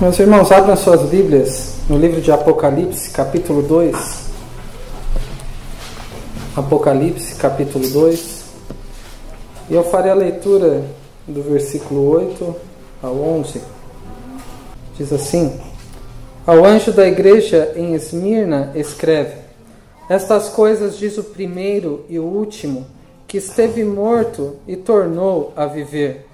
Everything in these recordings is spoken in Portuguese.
Meus irmãos, abram suas Bíblias no livro de Apocalipse, capítulo 2. Apocalipse, capítulo 2. E eu farei a leitura do versículo 8 ao 11. Diz assim: Ao anjo da igreja em Esmirna, escreve: Estas coisas diz o primeiro e o último, que esteve morto e tornou a viver.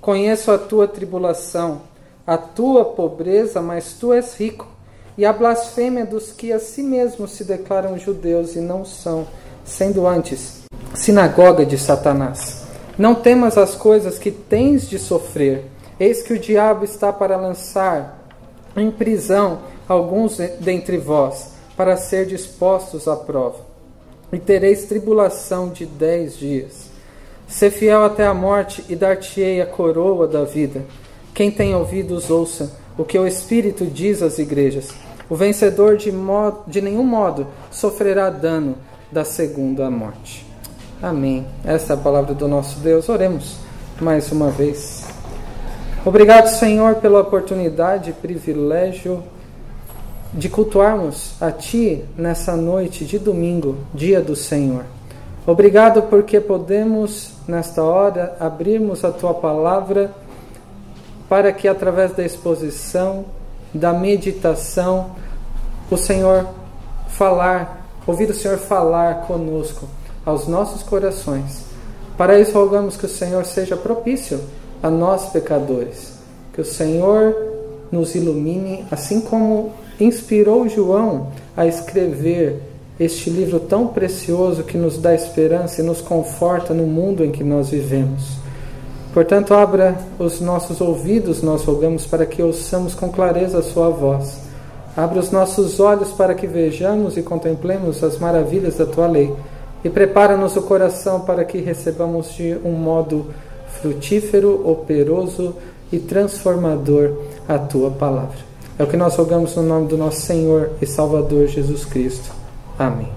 Conheço a tua tribulação a tua pobreza, mas tu és rico, e a blasfêmia dos que a si mesmos se declaram judeus e não são, sendo antes sinagoga de Satanás. Não temas as coisas que tens de sofrer, eis que o diabo está para lançar em prisão alguns dentre vós, para ser dispostos à prova. E tereis tribulação de dez dias. Ser fiel até a morte, e dar-te-ei a coroa da vida. Quem tem ouvidos, ouça o que o Espírito diz às igrejas. O vencedor de, modo, de nenhum modo sofrerá dano da segunda morte. Amém. Esta é a palavra do nosso Deus. Oremos mais uma vez. Obrigado, Senhor, pela oportunidade e privilégio de cultuarmos a Ti nessa noite de domingo, dia do Senhor. Obrigado porque podemos, nesta hora, abrirmos a Tua palavra para que através da exposição, da meditação, o Senhor falar, ouvir o Senhor falar conosco aos nossos corações. Para isso rogamos que o Senhor seja propício a nós pecadores, que o Senhor nos ilumine, assim como inspirou João a escrever este livro tão precioso que nos dá esperança e nos conforta no mundo em que nós vivemos. Portanto, abra os nossos ouvidos, nós rogamos, para que ouçamos com clareza a Sua voz. Abra os nossos olhos para que vejamos e contemplemos as maravilhas da Tua lei. E prepara-nos o coração para que recebamos de um modo frutífero, operoso e transformador a Tua palavra. É o que nós rogamos no nome do nosso Senhor e Salvador Jesus Cristo. Amém.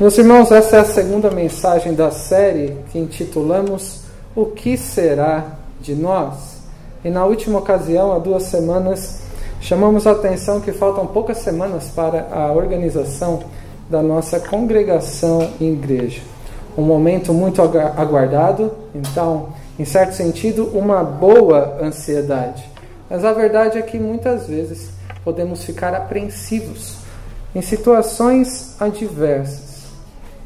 Meus irmãos, essa é a segunda mensagem da série que intitulamos O que será de nós? E na última ocasião, há duas semanas, chamamos a atenção que faltam poucas semanas para a organização da nossa congregação em igreja. Um momento muito aguardado, então, em certo sentido, uma boa ansiedade. Mas a verdade é que muitas vezes podemos ficar apreensivos em situações adversas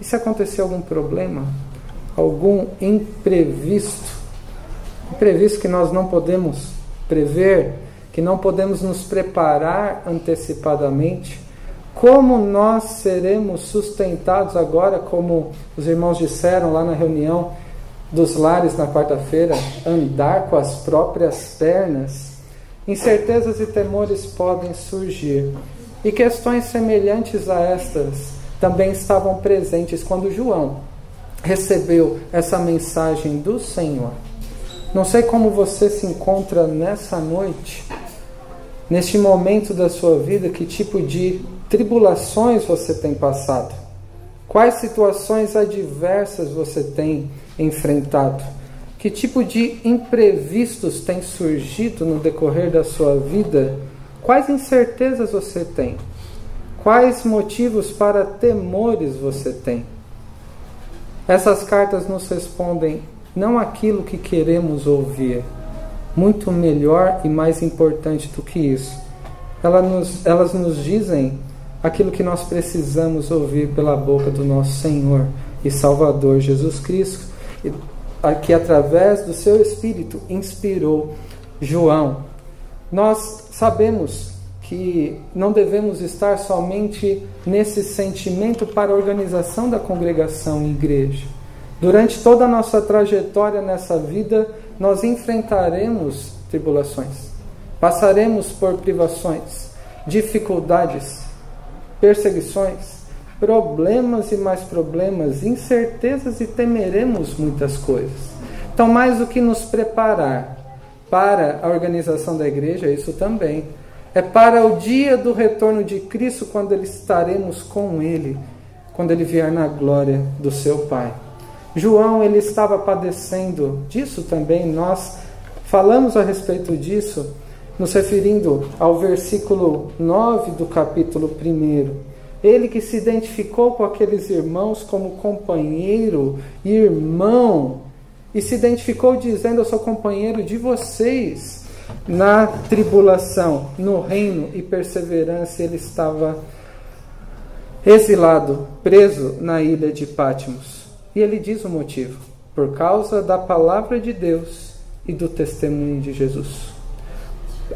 e se acontecer algum problema, algum imprevisto, imprevisto que nós não podemos prever, que não podemos nos preparar antecipadamente, como nós seremos sustentados agora, como os irmãos disseram lá na reunião dos lares na quarta-feira, andar com as próprias pernas? Incertezas e temores podem surgir. E questões semelhantes a estas também estavam presentes quando João recebeu essa mensagem do Senhor. Não sei como você se encontra nessa noite, neste momento da sua vida, que tipo de tribulações você tem passado, quais situações adversas você tem enfrentado, que tipo de imprevistos tem surgido no decorrer da sua vida, quais incertezas você tem. Quais motivos para temores você tem? Essas cartas nos respondem não aquilo que queremos ouvir, muito melhor e mais importante do que isso. Elas nos, elas nos dizem aquilo que nós precisamos ouvir pela boca do nosso Senhor e Salvador Jesus Cristo, que através do seu Espírito inspirou João. Nós sabemos que não devemos estar somente nesse sentimento para a organização da congregação em igreja. Durante toda a nossa trajetória nessa vida, nós enfrentaremos tribulações, passaremos por privações, dificuldades, perseguições, problemas e mais problemas, incertezas e temeremos muitas coisas. Então, mais do que nos preparar para a organização da igreja, isso também é para o dia do retorno de Cristo, quando ele estaremos com Ele, quando ele vier na glória do seu Pai. João, ele estava padecendo disso também, nós falamos a respeito disso nos referindo ao versículo 9 do capítulo 1. Ele que se identificou com aqueles irmãos como companheiro e irmão, e se identificou dizendo: Eu sou companheiro de vocês na tribulação, no reino e perseverança. Ele estava exilado, preso na ilha de Pátimos. E ele diz o motivo: por causa da palavra de Deus e do testemunho de Jesus.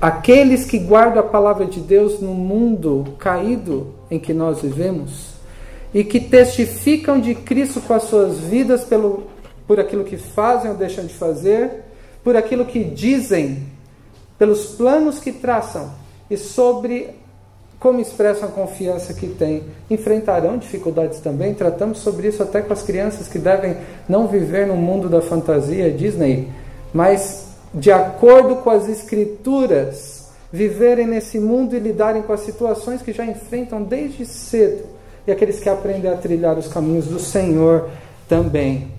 Aqueles que guardam a palavra de Deus no mundo caído em que nós vivemos e que testificam de Cristo com as suas vidas pelo, por aquilo que fazem ou deixam de fazer, por aquilo que dizem, pelos planos que traçam e sobre como expressam a confiança que têm, enfrentarão dificuldades também. Tratamos sobre isso até com as crianças que devem não viver no mundo da fantasia Disney, mas de acordo com as Escrituras, viverem nesse mundo e lidarem com as situações que já enfrentam desde cedo, e aqueles que aprendem a trilhar os caminhos do Senhor também.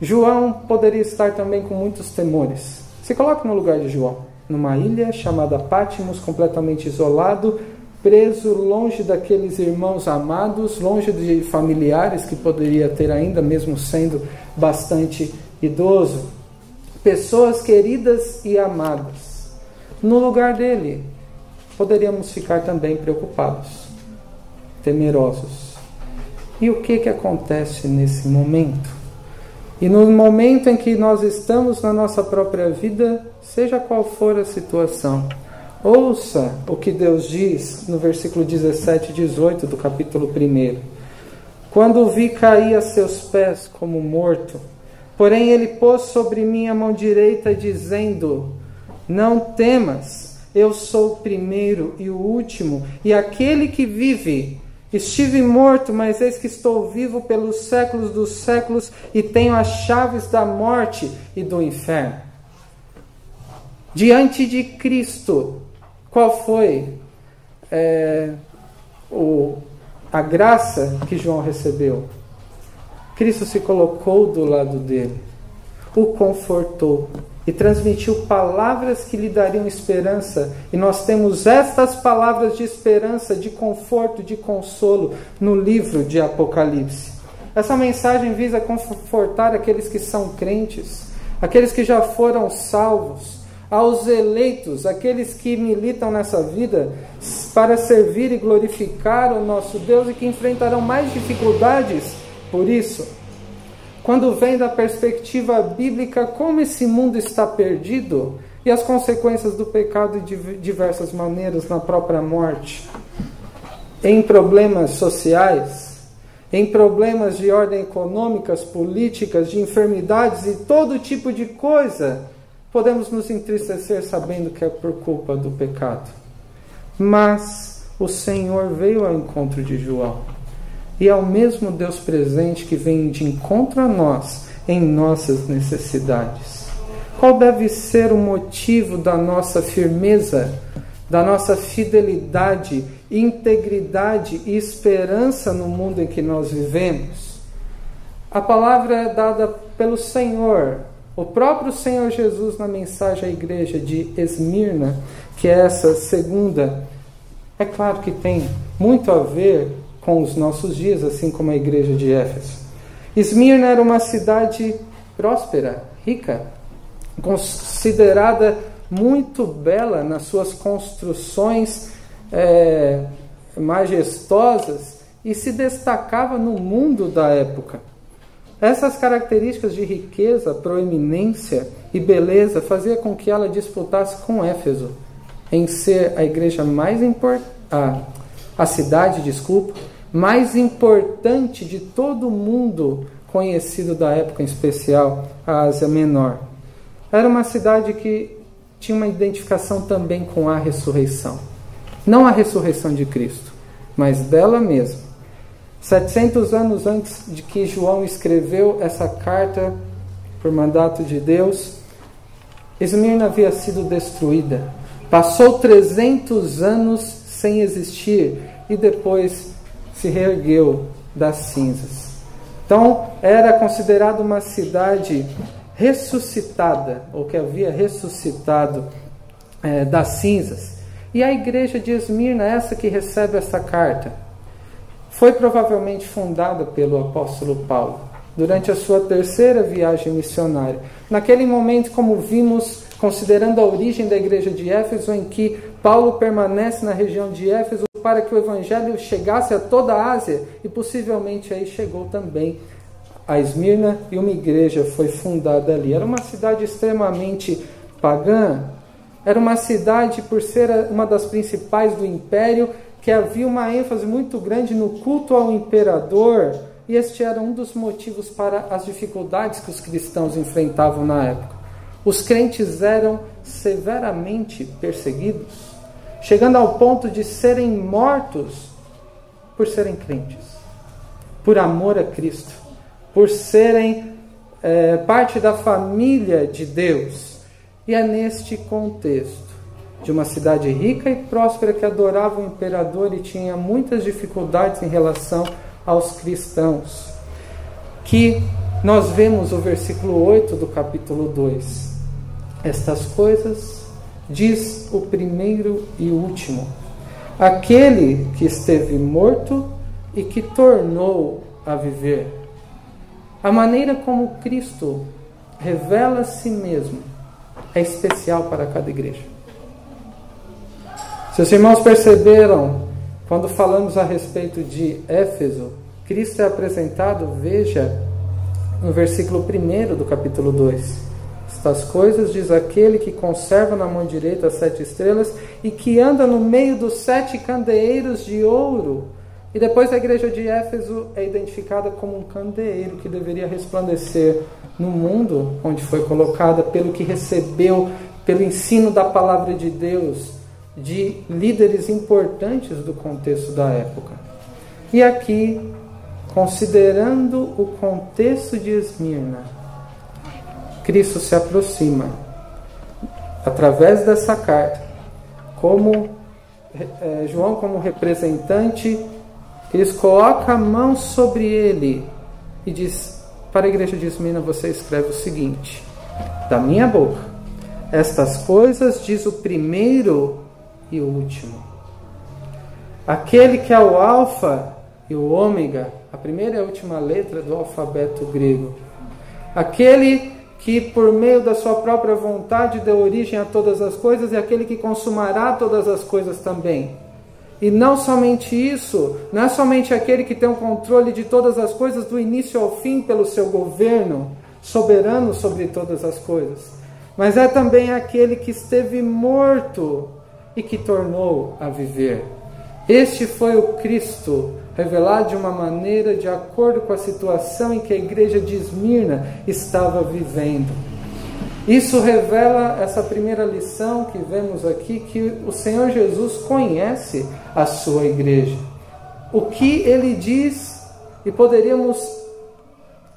João poderia estar também com muitos temores. Se coloque no lugar de João, numa ilha chamada Pátimos, completamente isolado, preso longe daqueles irmãos amados, longe de familiares que poderia ter ainda, mesmo sendo bastante idoso. Pessoas queridas e amadas. No lugar dele, poderíamos ficar também preocupados, temerosos. E o que, que acontece nesse momento? E no momento em que nós estamos na nossa própria vida, seja qual for a situação, Ouça o que Deus diz no versículo 17 e 18 do capítulo 1. Quando vi cair a seus pés como morto, porém ele pôs sobre mim a mão direita, dizendo: Não temas, eu sou o primeiro e o último, e aquele que vive. Estive morto, mas eis que estou vivo pelos séculos dos séculos e tenho as chaves da morte e do inferno. Diante de Cristo, qual foi é, o, a graça que João recebeu? Cristo se colocou do lado dele, o confortou e transmitiu palavras que lhe dariam esperança. E nós temos estas palavras de esperança, de conforto, de consolo no livro de Apocalipse. Essa mensagem visa confortar aqueles que são crentes, aqueles que já foram salvos, aos eleitos, aqueles que militam nessa vida para servir e glorificar o nosso Deus e que enfrentarão mais dificuldades por isso. Quando vem da perspectiva bíblica como esse mundo está perdido e as consequências do pecado de diversas maneiras na própria morte, em problemas sociais, em problemas de ordem econômicas, políticas, de enfermidades e todo tipo de coisa Podemos nos entristecer sabendo que é por culpa do pecado. Mas o Senhor veio ao encontro de João. E é o mesmo Deus presente que vem de encontro a nós em nossas necessidades. Qual deve ser o motivo da nossa firmeza, da nossa fidelidade, integridade e esperança no mundo em que nós vivemos? A palavra é dada pelo Senhor o próprio Senhor Jesus, na mensagem à igreja de Esmirna, que é essa segunda, é claro que tem muito a ver com os nossos dias, assim como a igreja de Éfeso. Esmirna era uma cidade próspera, rica, considerada muito bela nas suas construções é, majestosas e se destacava no mundo da época. Essas características de riqueza, proeminência e beleza fazia com que ela disputasse com Éfeso em ser a igreja mais importante, a, a cidade, desculpa, mais importante de todo o mundo conhecido da época, em especial a Ásia Menor. Era uma cidade que tinha uma identificação também com a ressurreição. Não a ressurreição de Cristo, mas dela mesma 700 anos antes de que João escreveu essa carta por mandato de Deus, Esmirna havia sido destruída. Passou 300 anos sem existir e depois se reergueu das cinzas. Então, era considerada uma cidade ressuscitada, ou que havia ressuscitado é, das cinzas. E a igreja de Esmirna, essa que recebe essa carta, foi provavelmente fundada pelo apóstolo Paulo durante a sua terceira viagem missionária. Naquele momento, como vimos, considerando a origem da igreja de Éfeso, em que Paulo permanece na região de Éfeso para que o evangelho chegasse a toda a Ásia e possivelmente aí chegou também a Esmirna e uma igreja foi fundada ali. Era uma cidade extremamente pagã, era uma cidade, por ser uma das principais do império, que havia uma ênfase muito grande no culto ao imperador, e este era um dos motivos para as dificuldades que os cristãos enfrentavam na época. Os crentes eram severamente perseguidos, chegando ao ponto de serem mortos por serem crentes, por amor a Cristo, por serem é, parte da família de Deus. E é neste contexto de uma cidade rica e próspera que adorava o imperador e tinha muitas dificuldades em relação aos cristãos, que nós vemos o versículo 8 do capítulo 2. Estas coisas diz o primeiro e último, aquele que esteve morto e que tornou a viver. A maneira como Cristo revela a si mesmo é especial para cada igreja. Se os irmãos perceberam, quando falamos a respeito de Éfeso, Cristo é apresentado, veja, no versículo 1 do capítulo 2. Estas coisas diz aquele que conserva na mão direita as sete estrelas e que anda no meio dos sete candeeiros de ouro. E depois a igreja de Éfeso é identificada como um candeeiro que deveria resplandecer no mundo onde foi colocada, pelo que recebeu, pelo ensino da palavra de Deus, de líderes importantes do contexto da época. E aqui, considerando o contexto de Esmirna, Cristo se aproxima através dessa carta, como é, João, como representante, Cristo coloca a mão sobre ele e diz: para a igreja de Esmina você escreve o seguinte: Da minha boca, estas coisas diz o primeiro e o último. Aquele que é o Alfa e o Ômega, a primeira e a última letra do alfabeto grego. Aquele que por meio da sua própria vontade deu origem a todas as coisas e aquele que consumará todas as coisas também. E não somente isso, não é somente aquele que tem o controle de todas as coisas do início ao fim pelo seu governo, soberano sobre todas as coisas, mas é também aquele que esteve morto e que tornou a viver. Este foi o Cristo revelado de uma maneira de acordo com a situação em que a igreja de Esmirna estava vivendo. Isso revela essa primeira lição que vemos aqui, que o Senhor Jesus conhece a sua igreja. O que ele diz, e poderíamos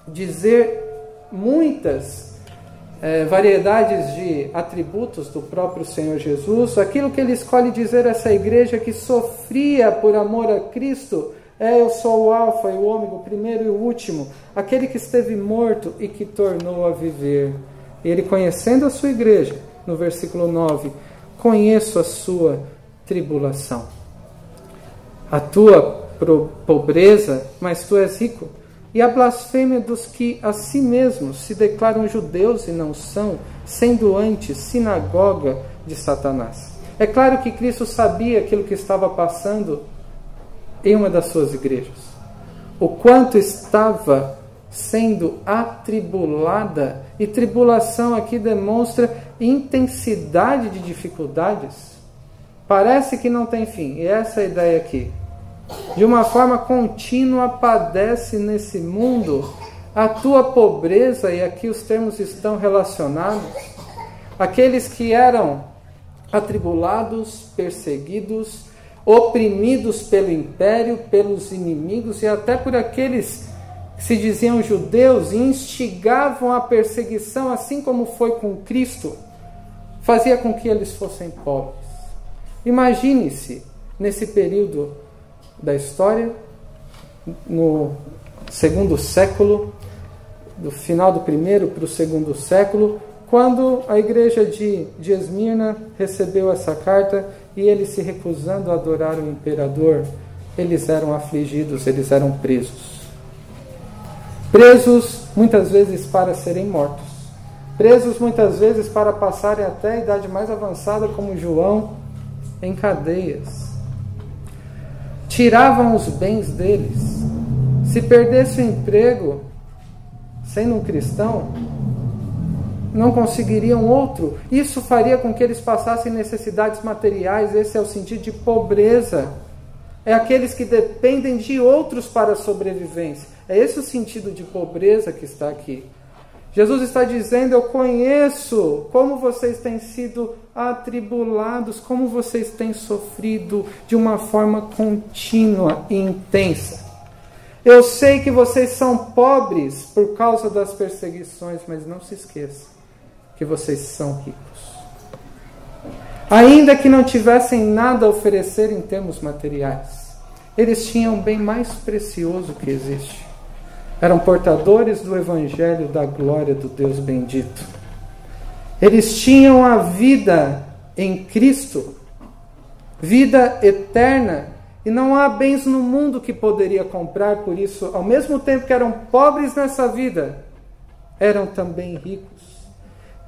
dizer muitas é, variedades de atributos do próprio Senhor Jesus, aquilo que ele escolhe dizer a essa igreja que sofria por amor a Cristo, é eu sou o Alfa e o Ômega, o primeiro e o último, aquele que esteve morto e que tornou a viver. Ele conhecendo a sua igreja, no versículo 9, conheço a sua tribulação. A tua pobreza, mas tu és rico. E a blasfêmia dos que a si mesmos se declaram judeus e não são, sendo antes sinagoga de Satanás. É claro que Cristo sabia aquilo que estava passando em uma das suas igrejas. O quanto estava sendo atribulada. E tribulação aqui demonstra intensidade de dificuldades. Parece que não tem fim, e essa é a ideia aqui. De uma forma contínua padece nesse mundo a tua pobreza, e aqui os termos estão relacionados. Aqueles que eram atribulados, perseguidos, oprimidos pelo império, pelos inimigos e até por aqueles que se diziam judeus e instigavam a perseguição, assim como foi com Cristo, fazia com que eles fossem pobres. Imagine-se nesse período da história, no segundo século, do final do primeiro para o segundo século, quando a igreja de, de Esmirna recebeu essa carta e eles se recusando a adorar o imperador, eles eram afligidos, eles eram presos. Presos muitas vezes para serem mortos. Presos muitas vezes para passarem até a idade mais avançada, como João, em cadeias. Tiravam os bens deles. Se perdesse o emprego, sendo um cristão, não conseguiriam outro. Isso faria com que eles passassem necessidades materiais. Esse é o sentido de pobreza. É aqueles que dependem de outros para a sobrevivência. É esse o sentido de pobreza que está aqui. Jesus está dizendo: Eu conheço como vocês têm sido atribulados, como vocês têm sofrido de uma forma contínua e intensa. Eu sei que vocês são pobres por causa das perseguições, mas não se esqueça que vocês são ricos. Ainda que não tivessem nada a oferecer em termos materiais, eles tinham o bem mais precioso que existe. Eram portadores do evangelho da glória do Deus bendito. Eles tinham a vida em Cristo, vida eterna, e não há bens no mundo que poderia comprar, por isso, ao mesmo tempo que eram pobres nessa vida, eram também ricos.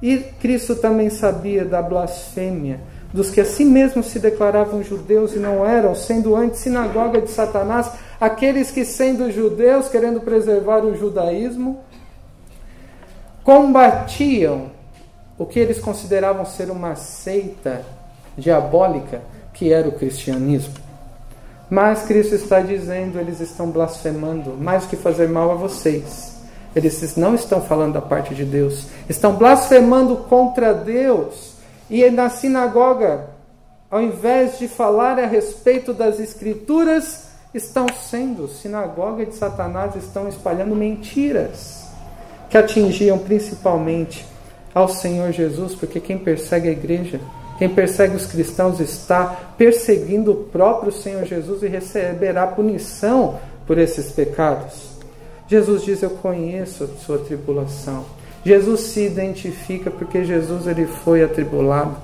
E Cristo também sabia da blasfêmia dos que a si mesmos se declaravam judeus e não eram, sendo antes sinagoga de Satanás, aqueles que, sendo judeus, querendo preservar o judaísmo, combatiam o que eles consideravam ser uma seita diabólica, que era o cristianismo. Mas Cristo está dizendo, eles estão blasfemando, mais que fazer mal a vocês eles não estão falando da parte de Deus, estão blasfemando contra Deus. E na sinagoga, ao invés de falar a respeito das Escrituras, estão sendo sinagoga de Satanás, estão espalhando mentiras que atingiam principalmente ao Senhor Jesus, porque quem persegue a igreja, quem persegue os cristãos está perseguindo o próprio Senhor Jesus e receberá punição por esses pecados. Jesus diz: Eu conheço a sua tribulação. Jesus se identifica porque Jesus ele foi atribulado.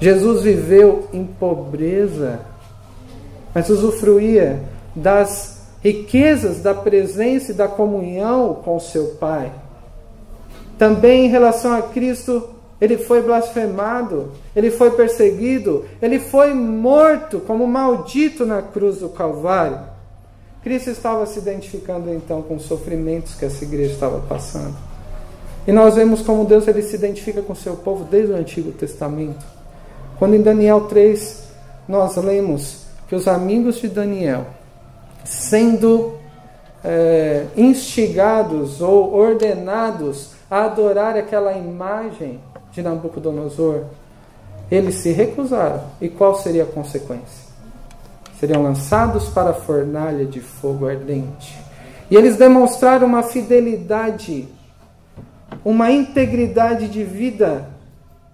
Jesus viveu em pobreza, mas usufruía das riquezas da presença e da comunhão com seu Pai. Também em relação a Cristo, ele foi blasfemado, ele foi perseguido, ele foi morto como maldito na cruz do Calvário. Cristo estava se identificando então com os sofrimentos que essa igreja estava passando. E nós vemos como Deus ele se identifica com seu povo desde o Antigo Testamento. Quando em Daniel 3 nós lemos que os amigos de Daniel, sendo é, instigados ou ordenados a adorar aquela imagem de Nabucodonosor, eles se recusaram. E qual seria a consequência? seriam lançados para a fornalha de fogo ardente. E eles demonstraram uma fidelidade, uma integridade de vida,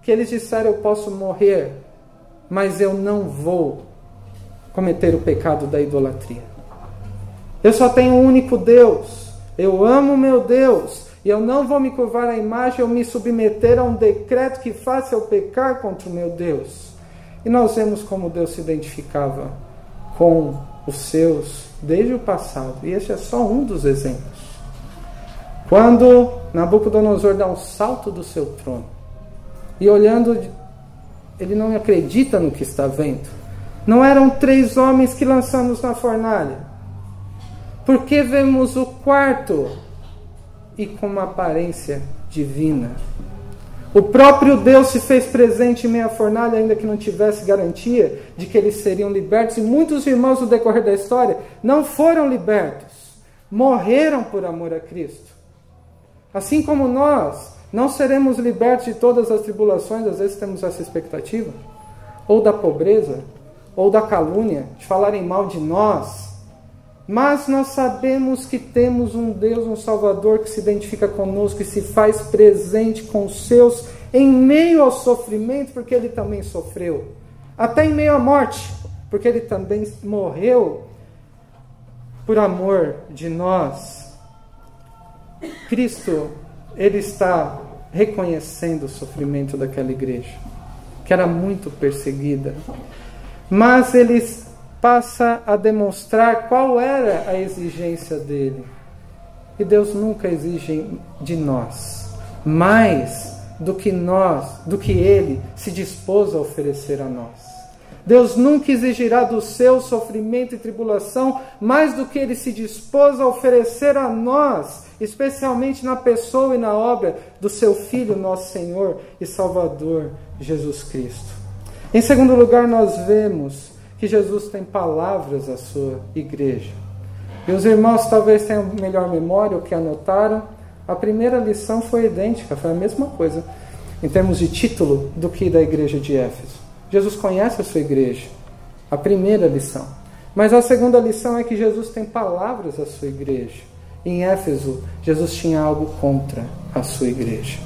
que eles disseram: Eu posso morrer, mas eu não vou cometer o pecado da idolatria. Eu só tenho um único Deus. Eu amo meu Deus. E eu não vou me curvar à imagem ou me submeter a um decreto que faça eu pecar contra o meu Deus. E nós vemos como Deus se identificava com os seus desde o passado. E esse é só um dos exemplos. Quando Nabucodonosor dá um salto do seu trono e olhando, ele não acredita no que está vendo. Não eram três homens que lançamos na fornalha. Porque vemos o quarto e com uma aparência divina. O próprio Deus se fez presente em meia fornalha, ainda que não tivesse garantia de que eles seriam libertos. E muitos irmãos, no decorrer da história, não foram libertos, morreram por amor a Cristo. Assim como nós não seremos libertos de todas as tribulações, às vezes temos essa expectativa, ou da pobreza, ou da calúnia, de falarem mal de nós, mas nós sabemos que temos um Deus, um Salvador que se identifica conosco e se faz presente com os seus em meio ao sofrimento, porque ele também sofreu. Até em meio à morte, porque ele também morreu por amor de nós. Cristo, ele está reconhecendo o sofrimento daquela igreja, que era muito perseguida. Mas ele passa a demonstrar qual era a exigência dele. E Deus nunca exige de nós mais do que nós, do que ele se dispôs a oferecer a nós. Deus nunca exigirá do seu sofrimento e tribulação mais do que ele se dispôs a oferecer a nós, especialmente na pessoa e na obra do seu Filho, nosso Senhor e Salvador, Jesus Cristo. Em segundo lugar, nós vemos que Jesus tem palavras à sua igreja. E os irmãos talvez tenham melhor memória, o que anotaram. A primeira lição foi idêntica, foi a mesma coisa, em termos de título, do que da igreja de Éfeso. Jesus conhece a sua igreja. A primeira lição. Mas a segunda lição é que Jesus tem palavras à sua igreja. Em Éfeso, Jesus tinha algo contra a sua igreja.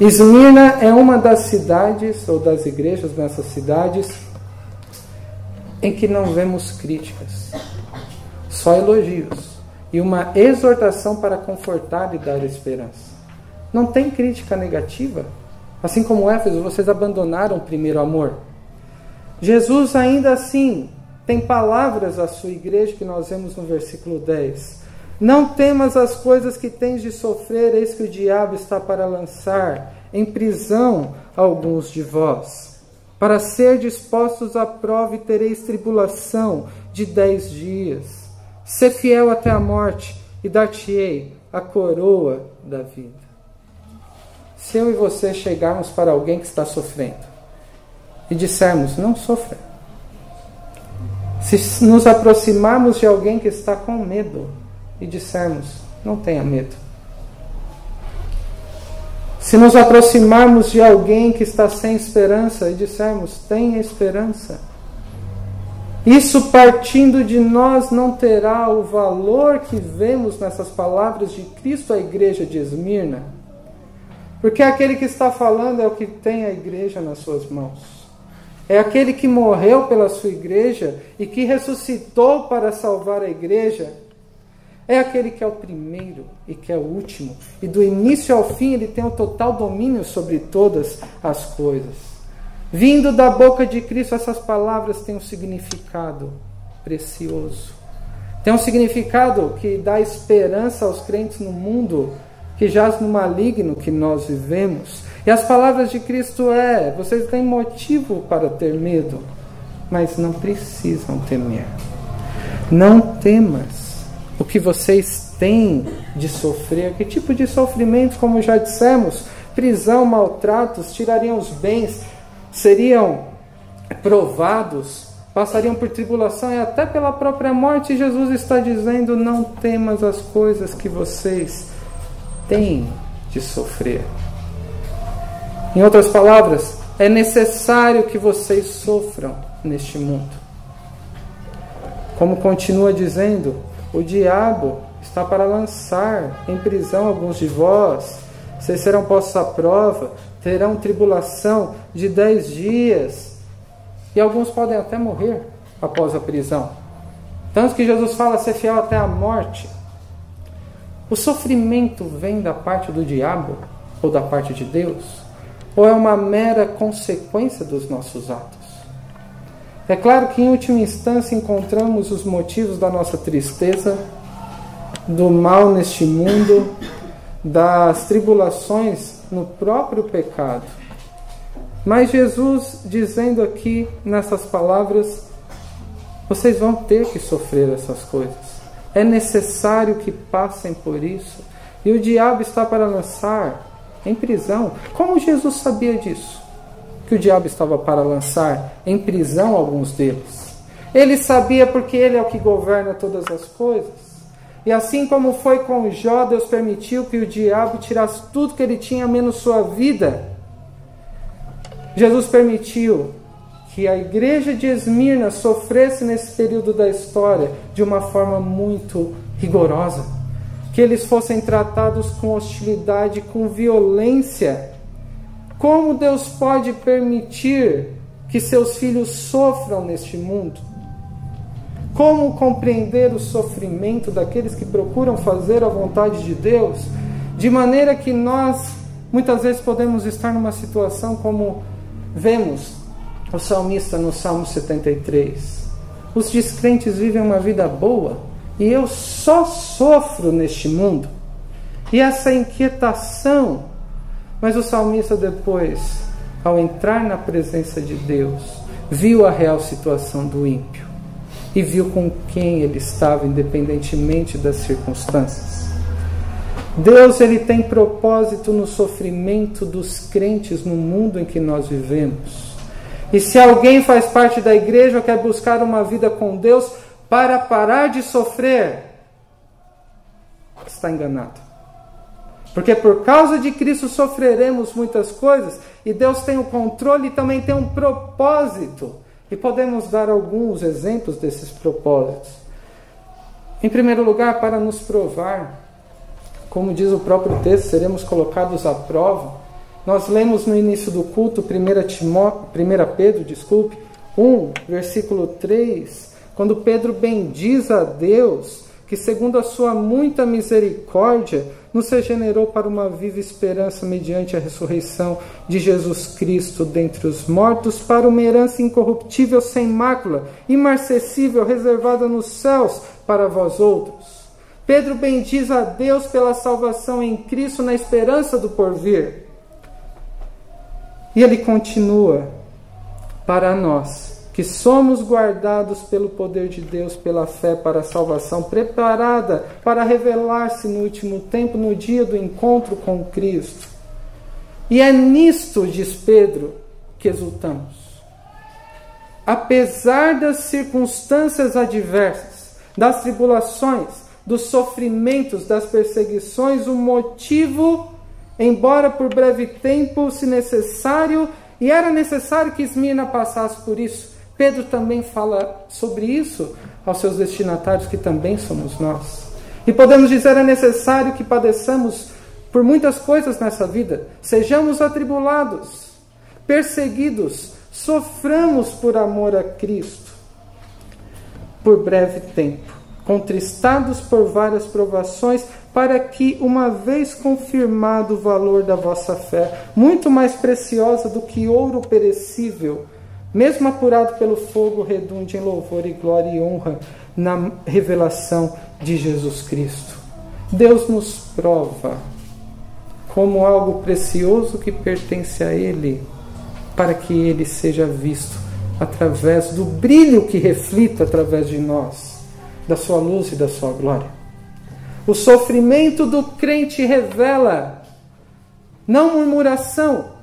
Esmirna é uma das cidades, ou das igrejas nessas cidades, em que não vemos críticas, só elogios e uma exortação para confortar e dar esperança. Não tem crítica negativa, Assim como Éfeso, vocês abandonaram o primeiro amor. Jesus ainda assim tem palavras à sua igreja que nós vemos no versículo 10. Não temas as coisas que tens de sofrer, eis que o diabo está para lançar em prisão alguns de vós. Para ser dispostos à prova e tereis tribulação de dez dias. Ser fiel até a morte e dar-te-ei a coroa da vida se eu e você chegarmos para alguém que está sofrendo e dissermos, não sofra. Se nos aproximarmos de alguém que está com medo e dissermos, não tenha medo. Se nos aproximarmos de alguém que está sem esperança e dissermos, tenha esperança. Isso partindo de nós não terá o valor que vemos nessas palavras de Cristo à igreja de Esmirna porque aquele que está falando é o que tem a igreja nas suas mãos. É aquele que morreu pela sua igreja e que ressuscitou para salvar a igreja. É aquele que é o primeiro e que é o último. E do início ao fim ele tem o total domínio sobre todas as coisas. Vindo da boca de Cristo, essas palavras têm um significado precioso. Tem um significado que dá esperança aos crentes no mundo que jaz no maligno que nós vivemos. E as palavras de Cristo é: vocês têm motivo para ter medo, mas não precisam temer. Não temas o que vocês têm de sofrer. Que tipo de sofrimento, como já dissemos? Prisão, maltratos, tirariam os bens, seriam provados, passariam por tribulação e até pela própria morte. Jesus está dizendo: não temas as coisas que vocês tem de sofrer. Em outras palavras, é necessário que vocês sofram neste mundo. Como continua dizendo, o diabo está para lançar em prisão alguns de vós. Vocês serão postos à prova, terão tribulação de dez dias. E alguns podem até morrer após a prisão. Tanto que Jesus fala ser fiel até a morte. O sofrimento vem da parte do diabo ou da parte de Deus? Ou é uma mera consequência dos nossos atos? É claro que, em última instância, encontramos os motivos da nossa tristeza, do mal neste mundo, das tribulações no próprio pecado. Mas Jesus, dizendo aqui nessas palavras, vocês vão ter que sofrer essas coisas. É necessário que passem por isso. E o diabo está para lançar em prisão. Como Jesus sabia disso? Que o diabo estava para lançar em prisão alguns deles. Ele sabia porque ele é o que governa todas as coisas. E assim como foi com Jó, Deus permitiu que o diabo tirasse tudo que ele tinha, menos sua vida. Jesus permitiu que a igreja de Esmirna sofresse nesse período da história de uma forma muito rigorosa, que eles fossem tratados com hostilidade, com violência. Como Deus pode permitir que seus filhos sofram neste mundo? Como compreender o sofrimento daqueles que procuram fazer a vontade de Deus, de maneira que nós Muitas vezes podemos estar numa situação como vemos o salmista no Salmo 73. Os descrentes vivem uma vida boa e eu só sofro neste mundo. E essa inquietação. Mas o salmista, depois, ao entrar na presença de Deus, viu a real situação do ímpio e viu com quem ele estava, independentemente das circunstâncias. Deus ele tem propósito no sofrimento dos crentes no mundo em que nós vivemos. E se alguém faz parte da igreja quer buscar uma vida com Deus para parar de sofrer, está enganado. Porque por causa de Cristo sofreremos muitas coisas e Deus tem o controle e também tem um propósito. E podemos dar alguns exemplos desses propósitos. Em primeiro lugar, para nos provar, como diz o próprio texto, seremos colocados à prova. Nós lemos no início do culto, 1, Timó, 1 Pedro, desculpe, 1, versículo 3, quando Pedro bendiz a Deus, que segundo a sua muita misericórdia, nos regenerou para uma viva esperança mediante a ressurreição de Jesus Cristo dentre os mortos, para uma herança incorruptível, sem mácula, imarcessível, reservada nos céus para vós outros. Pedro bendiz a Deus pela salvação em Cristo na esperança do porvir. E ele continua para nós que somos guardados pelo poder de Deus, pela fé para a salvação, preparada para revelar-se no último tempo, no dia do encontro com Cristo. E é nisto, diz Pedro, que exultamos. Apesar das circunstâncias adversas, das tribulações, dos sofrimentos, das perseguições, o motivo, embora por breve tempo, se necessário, e era necessário que Esmirna passasse por isso, Pedro também fala sobre isso aos seus destinatários, que também somos nós. E podemos dizer: é necessário que padeçamos por muitas coisas nessa vida, sejamos atribulados, perseguidos, soframos por amor a Cristo, por breve tempo, contristados por várias provações, para que, uma vez confirmado o valor da vossa fé, muito mais preciosa do que ouro perecível, mesmo apurado pelo fogo, redunde em louvor e glória e honra na revelação de Jesus Cristo. Deus nos prova como algo precioso que pertence a Ele, para que Ele seja visto através do brilho que reflita através de nós, da Sua luz e da Sua glória. O sofrimento do crente revela não murmuração,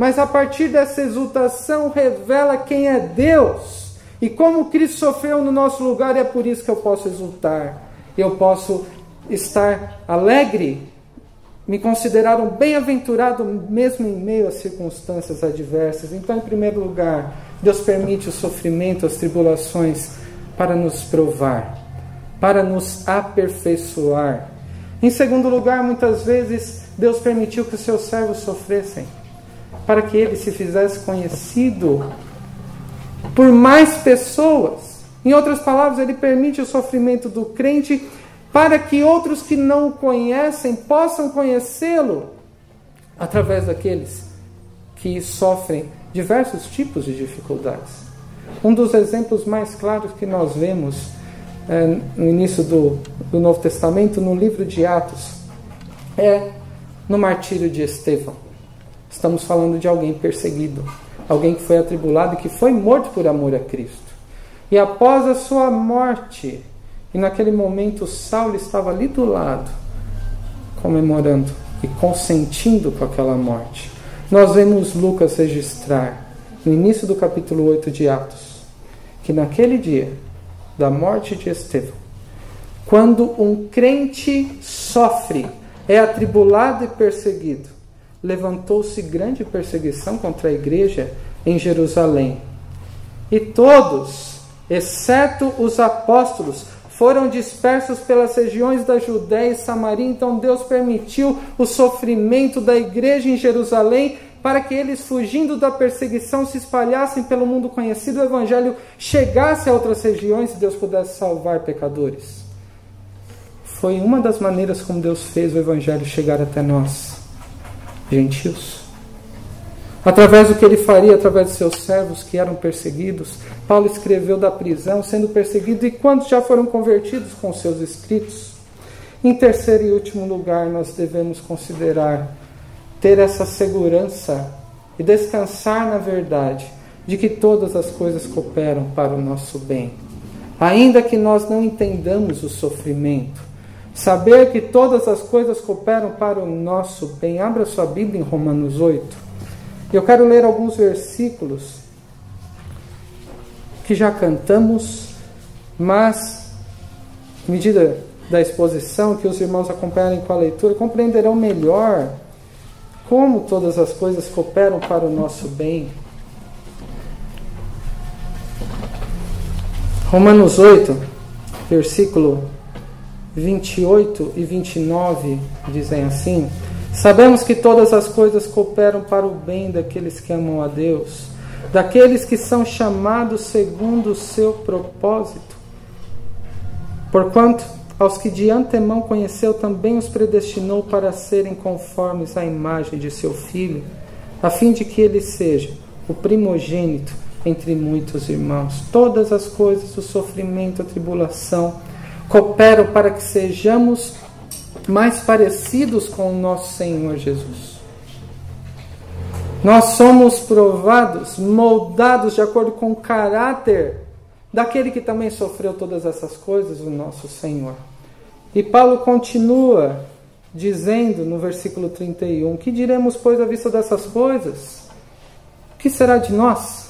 mas a partir dessa exultação revela quem é Deus e como Cristo sofreu no nosso lugar, e é por isso que eu posso exultar, eu posso estar alegre, me considerar um bem-aventurado mesmo em meio às circunstâncias adversas. Então, em primeiro lugar, Deus permite o sofrimento, as tribulações para nos provar, para nos aperfeiçoar. Em segundo lugar, muitas vezes Deus permitiu que os seus servos sofressem para que ele se fizesse conhecido por mais pessoas. Em outras palavras, ele permite o sofrimento do crente para que outros que não o conhecem possam conhecê-lo através daqueles que sofrem diversos tipos de dificuldades. Um dos exemplos mais claros que nós vemos é, no início do, do Novo Testamento, no livro de Atos, é no martírio de Estevão. Estamos falando de alguém perseguido, alguém que foi atribulado e que foi morto por amor a Cristo. E após a sua morte, e naquele momento Saulo estava ali do lado, comemorando e consentindo com aquela morte. Nós vemos Lucas registrar, no início do capítulo 8 de Atos, que naquele dia da morte de Estevão, quando um crente sofre, é atribulado e perseguido, levantou-se grande perseguição contra a igreja em Jerusalém. E todos, exceto os apóstolos, foram dispersos pelas regiões da Judéia e Samaria. Então Deus permitiu o sofrimento da igreja em Jerusalém para que eles, fugindo da perseguição, se espalhassem pelo mundo conhecido, o evangelho chegasse a outras regiões e Deus pudesse salvar pecadores. Foi uma das maneiras como Deus fez o evangelho chegar até nós gentios. Através do que ele faria, através de seus servos que eram perseguidos, Paulo escreveu da prisão, sendo perseguido, e quantos já foram convertidos com seus escritos. Em terceiro e último lugar, nós devemos considerar ter essa segurança e descansar na verdade de que todas as coisas cooperam para o nosso bem. Ainda que nós não entendamos o sofrimento, saber que todas as coisas cooperam para o nosso bem. Abra sua Bíblia em Romanos 8. Eu quero ler alguns versículos que já cantamos, mas, à medida da exposição, que os irmãos acompanharem com a leitura, compreenderão melhor como todas as coisas cooperam para o nosso bem. Romanos 8, versículo 28 e 29 dizem assim: Sabemos que todas as coisas cooperam para o bem daqueles que amam a Deus, daqueles que são chamados segundo o seu propósito. Porquanto aos que de antemão conheceu, também os predestinou para serem conformes à imagem de seu filho, a fim de que ele seja o primogênito entre muitos irmãos. Todas as coisas, o sofrimento, a tribulação, cooperam para que sejamos mais parecidos com o nosso Senhor Jesus. Nós somos provados, moldados de acordo com o caráter daquele que também sofreu todas essas coisas, o nosso Senhor. E Paulo continua dizendo no versículo 31: Que diremos, pois, à vista dessas coisas? O que será de nós?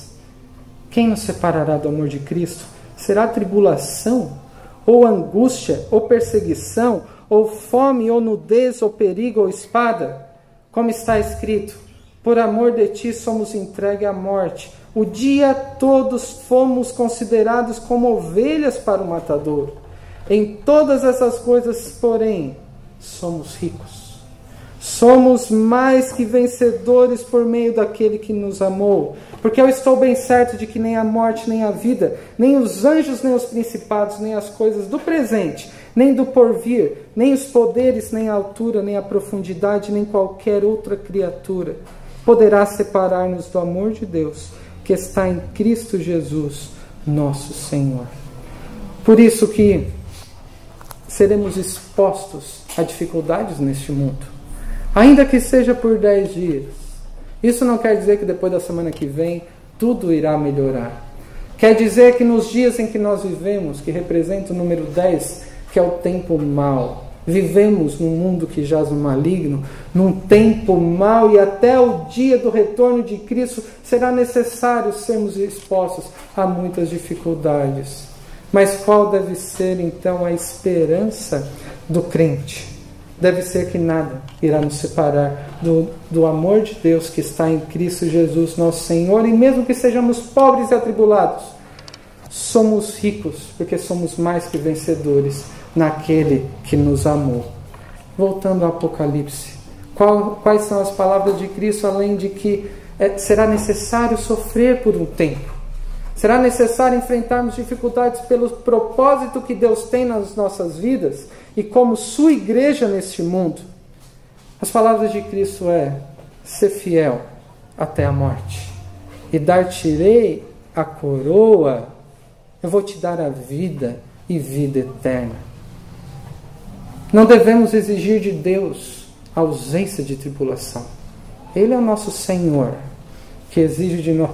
Quem nos separará do amor de Cristo? Será tribulação, ou angústia, ou perseguição, ou fome, ou nudez, ou perigo, ou espada? Como está escrito: Por amor de ti somos entregues à morte. O dia todos fomos considerados como ovelhas para o matador. Em todas essas coisas, porém, somos ricos. Somos mais que vencedores por meio daquele que nos amou. Porque eu estou bem certo de que nem a morte, nem a vida, nem os anjos, nem os principados, nem as coisas do presente, nem do porvir, nem os poderes, nem a altura, nem a profundidade, nem qualquer outra criatura poderá separar-nos do amor de Deus que está em Cristo Jesus, nosso Senhor. Por isso que seremos expostos a dificuldades neste mundo, ainda que seja por dez dias. Isso não quer dizer que depois da semana que vem tudo irá melhorar. Quer dizer que nos dias em que nós vivemos, que representa o número 10, que é o tempo mau, vivemos num mundo que jaz no maligno, num tempo mau e até o dia do retorno de Cristo será necessário sermos expostos a muitas dificuldades. Mas qual deve ser então a esperança do crente? Deve ser que nada irá nos separar do, do amor de Deus que está em Cristo Jesus, nosso Senhor, e mesmo que sejamos pobres e atribulados, somos ricos, porque somos mais que vencedores naquele que nos amou. Voltando ao Apocalipse, qual, quais são as palavras de Cristo, além de que é, será necessário sofrer por um tempo? Será necessário enfrentarmos dificuldades pelo propósito que Deus tem nas nossas vidas e como sua igreja neste mundo. As palavras de Cristo é: ser fiel até a morte e dar-te-ei a coroa. Eu vou te dar a vida e vida eterna. Não devemos exigir de Deus a ausência de tribulação. Ele é o nosso Senhor, que exige de, no,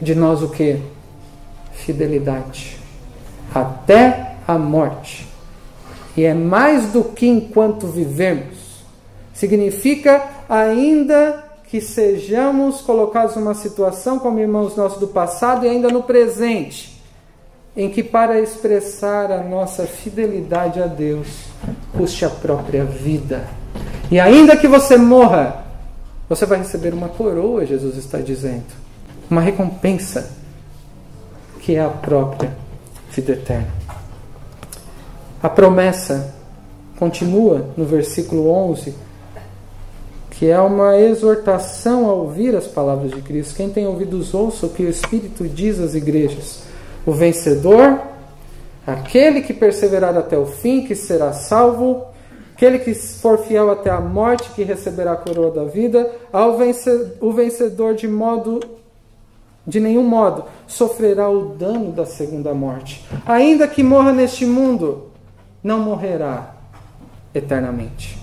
de nós o que? fidelidade até a morte. E é mais do que enquanto vivemos. Significa ainda que sejamos colocados numa situação como irmãos nossos do passado e ainda no presente, em que para expressar a nossa fidelidade a Deus, custe a própria vida. E ainda que você morra, Você vai receber uma coroa, Jesus está dizendo. Uma recompensa que é a própria vida eterna. A promessa continua no versículo 11, que é uma exortação a ouvir as palavras de Cristo. Quem tem ouvidos, ouça o que o Espírito diz às igrejas. O vencedor, aquele que perseverar até o fim, que será salvo, aquele que for fiel até a morte, que receberá a coroa da vida, ao vencer, o vencedor de modo de nenhum modo sofrerá o dano da segunda morte. Ainda que morra neste mundo, não morrerá eternamente.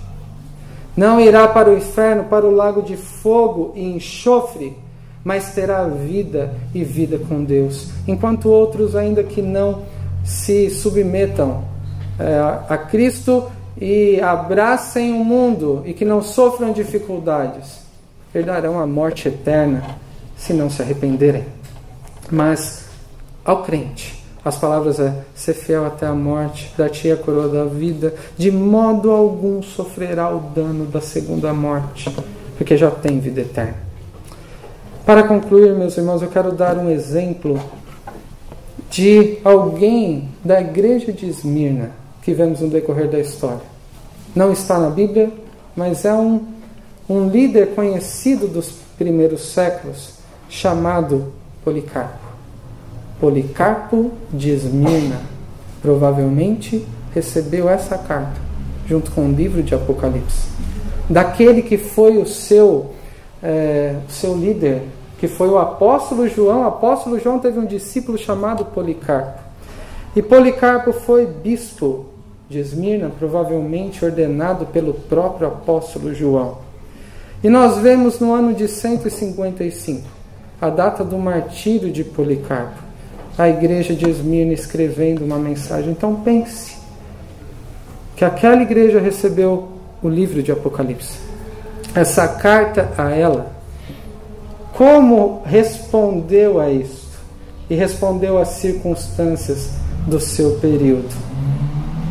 Não irá para o inferno, para o lago de fogo e enxofre, mas terá vida e vida com Deus. Enquanto outros, ainda que não se submetam é, a Cristo e abracem o mundo e que não sofram dificuldades, herdarão a morte eterna se não se arrependerem. Mas ao crente, as palavras é: ser fiel até a morte, dar-te a coroa da vida, de modo algum sofrerá o dano da segunda morte, porque já tem vida eterna. Para concluir, meus irmãos, eu quero dar um exemplo de alguém da igreja de Esmirna que vemos no decorrer da história. Não está na Bíblia, mas é um, um líder conhecido dos primeiros séculos chamado Policarpo. Policarpo de Esmirna provavelmente recebeu essa carta junto com o livro de Apocalipse. Daquele que foi o seu, é, seu líder, que foi o apóstolo João. O apóstolo João teve um discípulo chamado Policarpo. E Policarpo foi bispo de Esmirna, provavelmente ordenado pelo próprio apóstolo João. E nós vemos no ano de 155 a data do martírio de Policarpo, a igreja de Esmirna escrevendo uma mensagem. Então pense que aquela igreja recebeu o livro de Apocalipse. Essa carta a ela, como respondeu a isso? E respondeu às circunstâncias do seu período.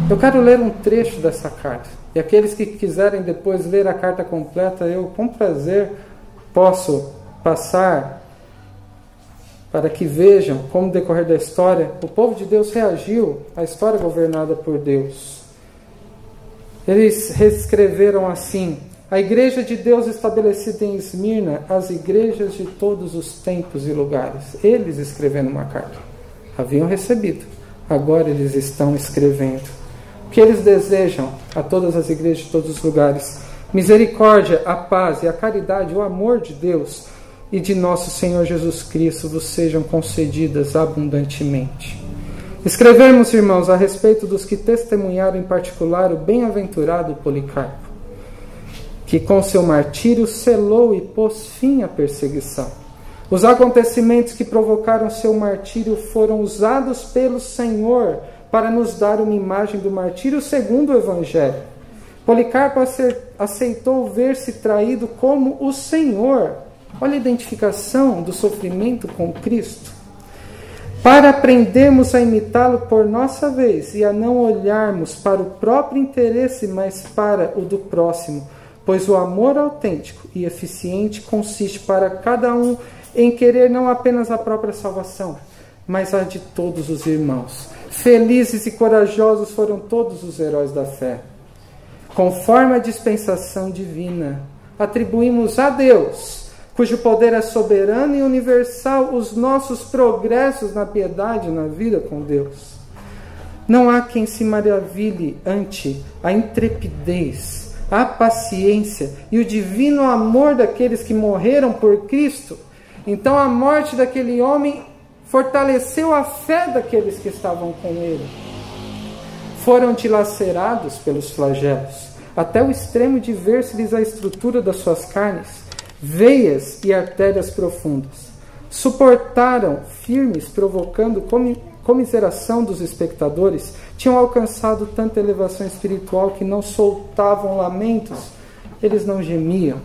Eu quero ler um trecho dessa carta. E aqueles que quiserem depois ler a carta completa, eu com prazer posso passar para que vejam como, decorrer da história, o povo de Deus reagiu à história governada por Deus. Eles reescreveram assim: a igreja de Deus estabelecida em Esmirna, as igrejas de todos os tempos e lugares. Eles escrevendo uma carta. Haviam recebido, agora eles estão escrevendo. O que eles desejam a todas as igrejas de todos os lugares? Misericórdia, a paz e a caridade, o amor de Deus e de nosso Senhor Jesus Cristo vos sejam concedidas abundantemente. Escrevemos, irmãos, a respeito dos que testemunharam em particular o bem-aventurado Policarpo, que com seu martírio selou e pôs fim à perseguição. Os acontecimentos que provocaram seu martírio foram usados pelo Senhor para nos dar uma imagem do martírio segundo o Evangelho. Policarpo aceitou ver-se traído como o Senhor Olha a identificação do sofrimento com Cristo. Para aprendermos a imitá-lo por nossa vez e a não olharmos para o próprio interesse, mas para o do próximo, pois o amor autêntico e eficiente consiste para cada um em querer não apenas a própria salvação, mas a de todos os irmãos. Felizes e corajosos foram todos os heróis da fé. Conforme a dispensação divina, atribuímos a Deus cujo poder é soberano e universal, os nossos progressos na piedade, na vida com Deus. Não há quem se maravilhe ante a intrepidez, a paciência e o divino amor daqueles que morreram por Cristo. Então a morte daquele homem fortaleceu a fé daqueles que estavam com ele. Foram dilacerados pelos flagelos, até o extremo de ver-se-lhes a estrutura das suas carnes veias e artérias profundas. Suportaram firmes, provocando comiseração dos espectadores, tinham alcançado tanta elevação espiritual que não soltavam lamentos, eles não gemiam.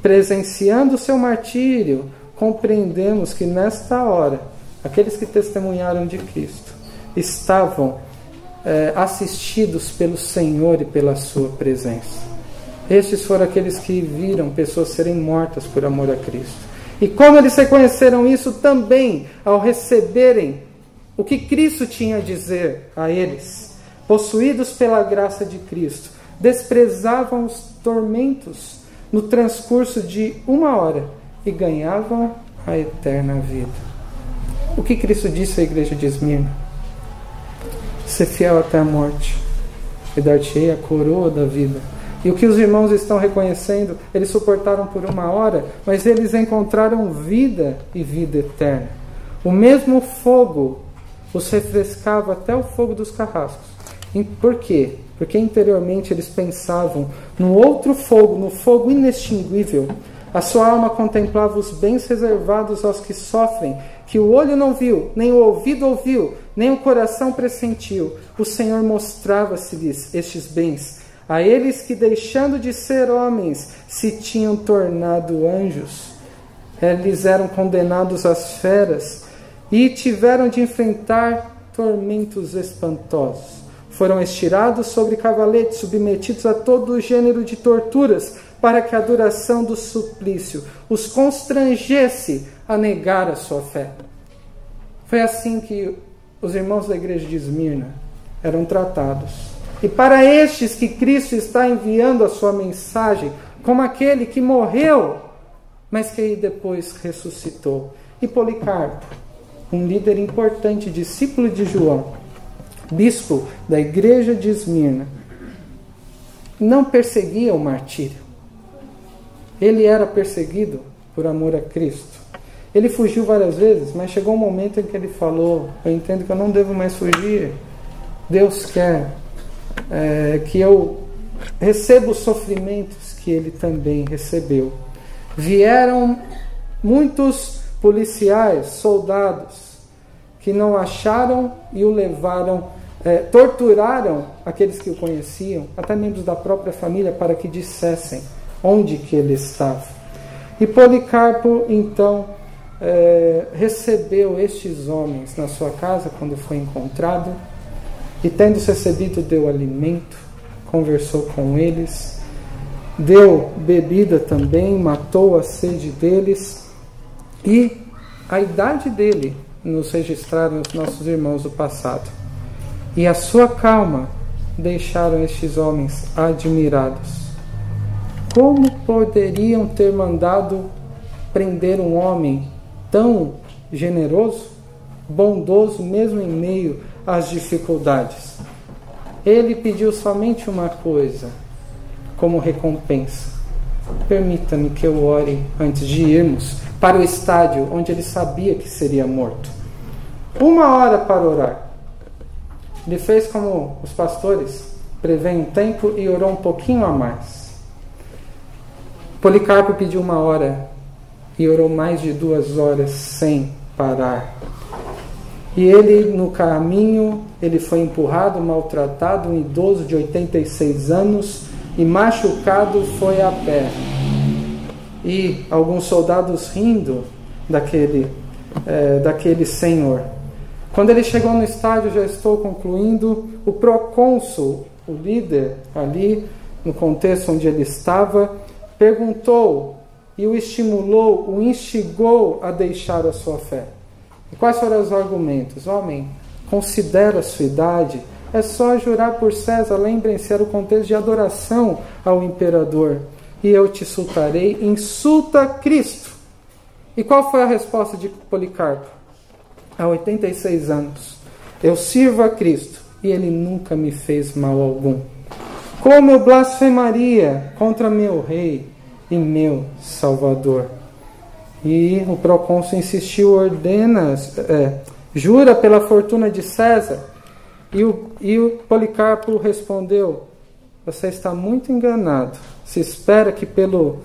Presenciando seu martírio, compreendemos que nesta hora, aqueles que testemunharam de Cristo estavam é, assistidos pelo Senhor e pela sua presença. Estes foram aqueles que viram pessoas serem mortas por amor a Cristo. E como eles reconheceram isso também ao receberem o que Cristo tinha a dizer a eles, possuídos pela graça de Cristo, desprezavam os tormentos no transcurso de uma hora e ganhavam a eterna vida. O que Cristo disse à igreja de Esmirna? Ser fiel até a morte, e dar-te-ei a coroa da vida. E o que os irmãos estão reconhecendo, eles suportaram por uma hora, mas eles encontraram vida e vida eterna. O mesmo fogo os refrescava até o fogo dos carrascos. Por quê? Porque interiormente eles pensavam no outro fogo, no fogo inextinguível. A sua alma contemplava os bens reservados aos que sofrem, que o olho não viu, nem o ouvido ouviu, nem o coração pressentiu. O Senhor mostrava-se-lhes estes bens a eles que, deixando de ser homens, se tinham tornado anjos. Eles eram condenados às feras e tiveram de enfrentar tormentos espantosos. Foram estirados sobre cavaletes, submetidos a todo o gênero de torturas, para que a duração do suplício os constrangesse a negar a sua fé. Foi assim que os irmãos da igreja de Esmirna eram tratados. E para estes que Cristo está enviando a sua mensagem, como aquele que morreu, mas que depois ressuscitou. E Policarpo, um líder importante, discípulo de João, bispo da igreja de Esmirna, não perseguia o martírio. Ele era perseguido por amor a Cristo. Ele fugiu várias vezes, mas chegou um momento em que ele falou: Eu entendo que eu não devo mais fugir. Deus quer é, que eu receba os sofrimentos que ele também recebeu. Vieram muitos policiais, soldados, que não acharam e o levaram, é, torturaram aqueles que o conheciam, até membros da própria família, para que dissessem onde que ele estava. E Policarpo, então, é, recebeu estes homens na sua casa quando foi encontrado e tendo recebido, deu alimento, conversou com eles, deu bebida também, matou a sede deles e a idade dele nos registraram os nossos irmãos do passado. E a sua calma deixaram estes homens admirados. Como poderiam ter mandado prender um homem tão generoso, bondoso, mesmo em meio as dificuldades. Ele pediu somente uma coisa como recompensa. Permita-me que eu ore antes de irmos para o estádio onde ele sabia que seria morto. Uma hora para orar. Ele fez como os pastores prevêem um tempo e orou um pouquinho a mais. Policarpo pediu uma hora e orou mais de duas horas sem parar. E ele, no caminho, ele foi empurrado, maltratado, um idoso de 86 anos, e machucado foi a pé. E alguns soldados rindo daquele, é, daquele senhor. Quando ele chegou no estádio, já estou concluindo, o procônsul, o líder ali, no contexto onde ele estava, perguntou e o estimulou, o instigou a deixar a sua fé. E quais foram os argumentos? Homem, considera a sua idade, é só jurar por César. Lembrem-se, era o contexto de adoração ao imperador. E eu te insultarei, insulta Cristo. E qual foi a resposta de Policarpo? Há 86 anos, eu sirvo a Cristo e ele nunca me fez mal algum. Como eu blasfemaria contra meu rei e meu Salvador? E o procônsul insistiu, ordena, é, jura pela fortuna de César. E o, e o Policarpo respondeu: Você está muito enganado. Se espera que pelo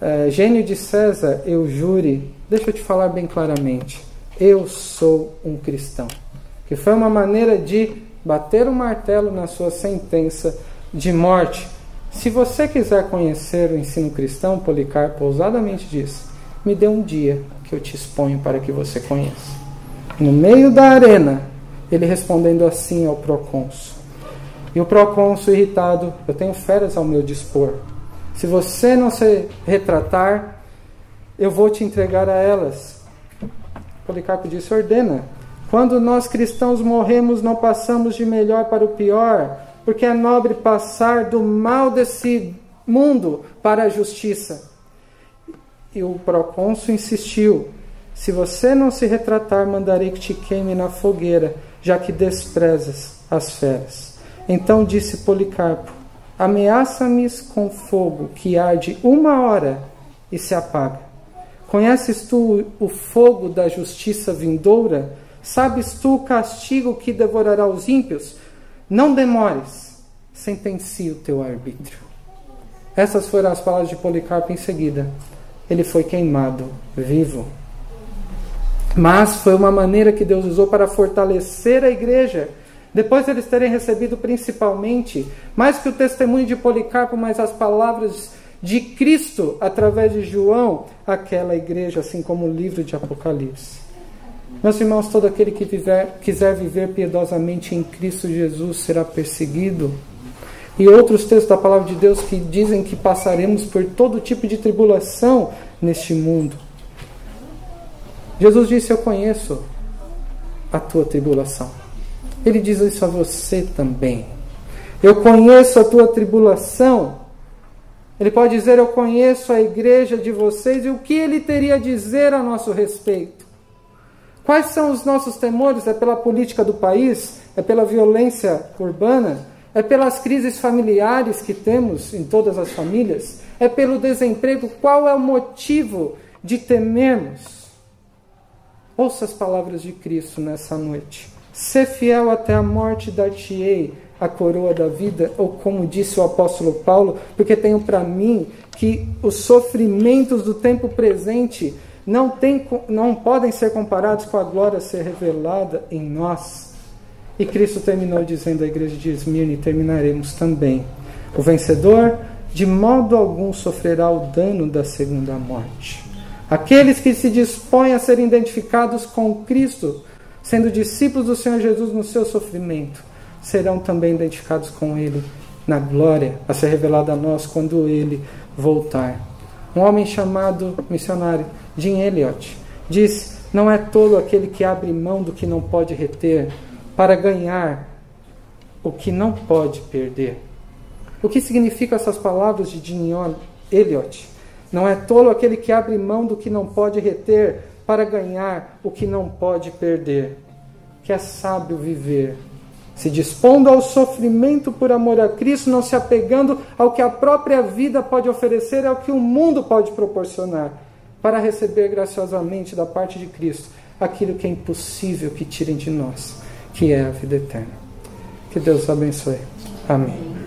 é, gênio de César eu jure. Deixa eu te falar bem claramente. Eu sou um cristão. Que foi uma maneira de bater o um martelo na sua sentença de morte. Se você quiser conhecer o ensino cristão, Policarpo ousadamente disse me dê um dia que eu te exponho para que você conheça. No meio da arena, ele respondendo assim ao procônsul. E o procônsul irritado, eu tenho feras ao meu dispor. Se você não se retratar, eu vou te entregar a elas. Policarpo disse: ordena. Quando nós cristãos morremos, não passamos de melhor para o pior, porque é nobre passar do mal desse mundo para a justiça. E o procônsul insistiu: Se você não se retratar, mandarei que te queime na fogueira, já que desprezas as feras. Então disse Policarpo: Ameaça-me com fogo que arde uma hora e se apaga. Conheces tu o fogo da justiça vindoura? Sabes tu o castigo que devorará os ímpios? Não demores, sentencie o teu arbítrio. Essas foram as palavras de Policarpo em seguida. Ele foi queimado vivo. Mas foi uma maneira que Deus usou para fortalecer a igreja. Depois de eles terem recebido principalmente, mais que o testemunho de Policarpo, mas as palavras de Cristo através de João, aquela igreja, assim como o livro de Apocalipse. Meus irmãos, todo aquele que viver, quiser viver piedosamente em Cristo Jesus será perseguido. E outros textos da palavra de Deus que dizem que passaremos por todo tipo de tribulação neste mundo. Jesus disse: Eu conheço a tua tribulação. Ele diz isso a você também. Eu conheço a tua tribulação. Ele pode dizer: Eu conheço a igreja de vocês e o que ele teria a dizer a nosso respeito. Quais são os nossos temores? É pela política do país? É pela violência urbana? É pelas crises familiares que temos em todas as famílias? É pelo desemprego? Qual é o motivo de temermos? Ouça as palavras de Cristo nessa noite. Ser fiel até a morte, dar-te-ei a coroa da vida, ou como disse o apóstolo Paulo, porque tenho para mim que os sofrimentos do tempo presente não, tem, não podem ser comparados com a glória a ser revelada em nós. E Cristo terminou dizendo à igreja de Esmirna, e terminaremos também: O vencedor de modo algum sofrerá o dano da segunda morte. Aqueles que se dispõem a ser identificados com Cristo, sendo discípulos do Senhor Jesus no seu sofrimento, serão também identificados com Ele na glória a ser revelada a nós quando Ele voltar. Um homem chamado missionário Jim Elliot diz: Não é tolo aquele que abre mão do que não pode reter para ganhar o que não pode perder. O que significam essas palavras de Jim Elliot? Não é tolo aquele que abre mão do que não pode reter para ganhar o que não pode perder. Que é sábio viver, se dispondo ao sofrimento por amor a Cristo, não se apegando ao que a própria vida pode oferecer, ao que o mundo pode proporcionar para receber graciosamente da parte de Cristo aquilo que é impossível que tirem de nós, que é a vida eterna. Que Deus abençoe. Amém.